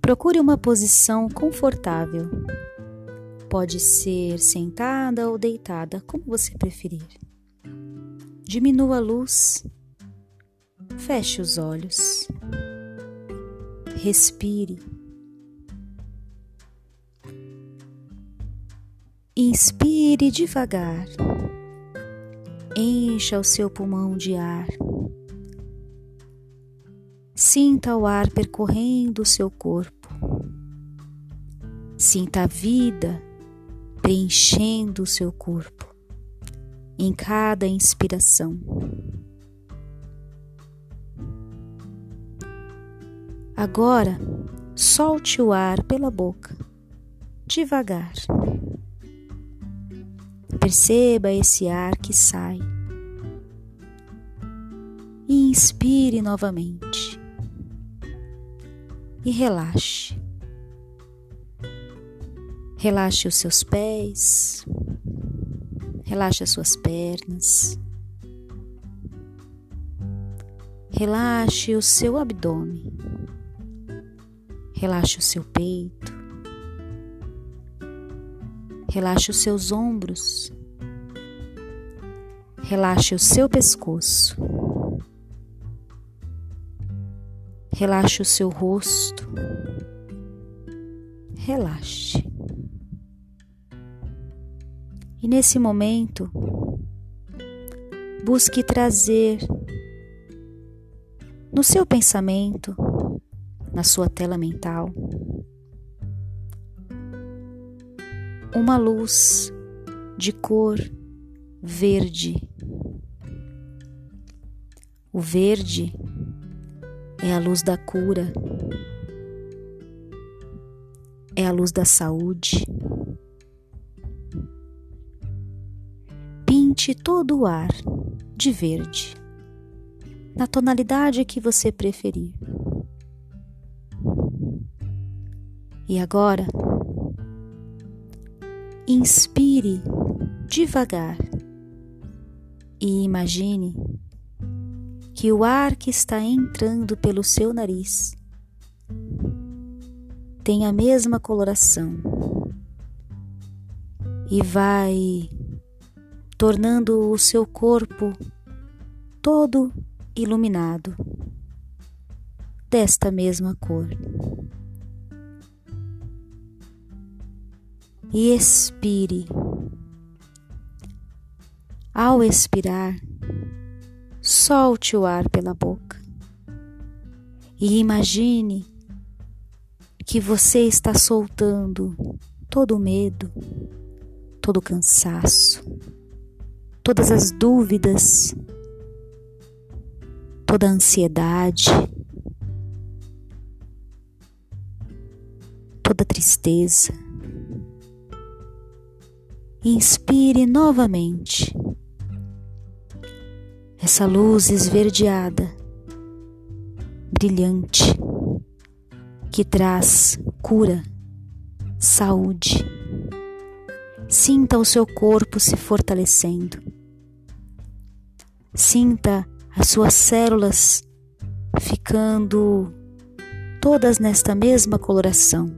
Procure uma posição confortável. Pode ser sentada ou deitada, como você preferir. Diminua a luz. Feche os olhos. Respire. Inspire devagar. Encha o seu pulmão de ar. Sinta o ar percorrendo o seu corpo. Sinta a vida preenchendo o seu corpo em cada inspiração. Agora, solte o ar pela boca, devagar. Perceba esse ar que sai. E inspire novamente. E relaxe. Relaxe os seus pés, relaxe as suas pernas, relaxe o seu abdômen. Relaxe o seu peito. Relaxe os seus ombros. Relaxe o seu pescoço. Relaxe o seu rosto. Relaxe. E nesse momento, busque trazer no seu pensamento na sua tela mental uma luz de cor verde. O verde é a luz da cura, é a luz da saúde. Pinte todo o ar de verde, na tonalidade que você preferir. E agora, inspire devagar e imagine que o ar que está entrando pelo seu nariz tem a mesma coloração e vai tornando o seu corpo todo iluminado desta mesma cor. e expire. Ao expirar, solte o ar pela boca. E imagine que você está soltando todo o medo, todo o cansaço, todas as dúvidas, toda a ansiedade, toda a tristeza. Inspire novamente essa luz esverdeada, brilhante, que traz cura, saúde. Sinta o seu corpo se fortalecendo. Sinta as suas células ficando todas nesta mesma coloração.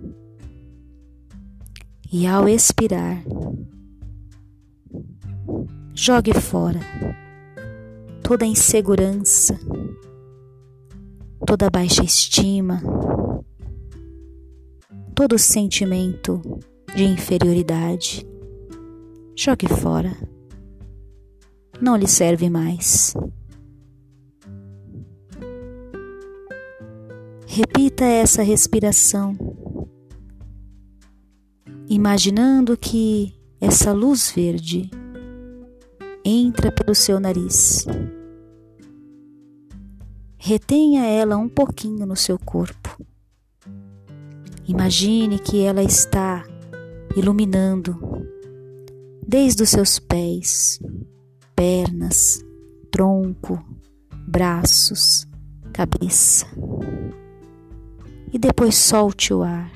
E ao expirar, Jogue fora toda insegurança, toda baixa estima, todo sentimento de inferioridade. Jogue fora. Não lhe serve mais. Repita essa respiração, imaginando que essa luz verde entra pelo seu nariz. Retenha ela um pouquinho no seu corpo. Imagine que ela está iluminando desde os seus pés, pernas, tronco, braços, cabeça. E depois solte o ar.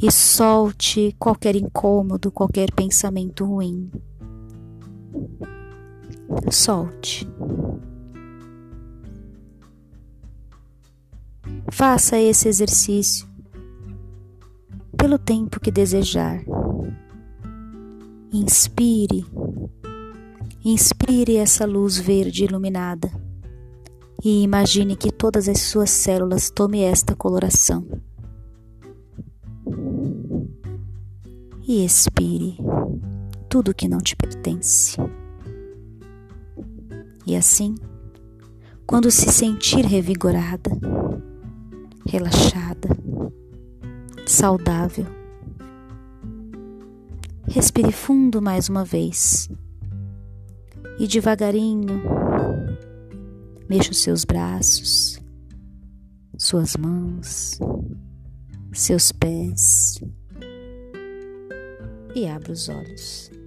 E solte qualquer incômodo, qualquer pensamento ruim Solte. Faça esse exercício pelo tempo que desejar. Inspire, inspire essa luz verde iluminada e imagine que todas as suas células tomem esta coloração. E expire tudo que não te pertence. E assim, quando se sentir revigorada, relaxada, saudável, respire fundo mais uma vez e devagarinho mexa os seus braços, suas mãos, seus pés e abra os olhos.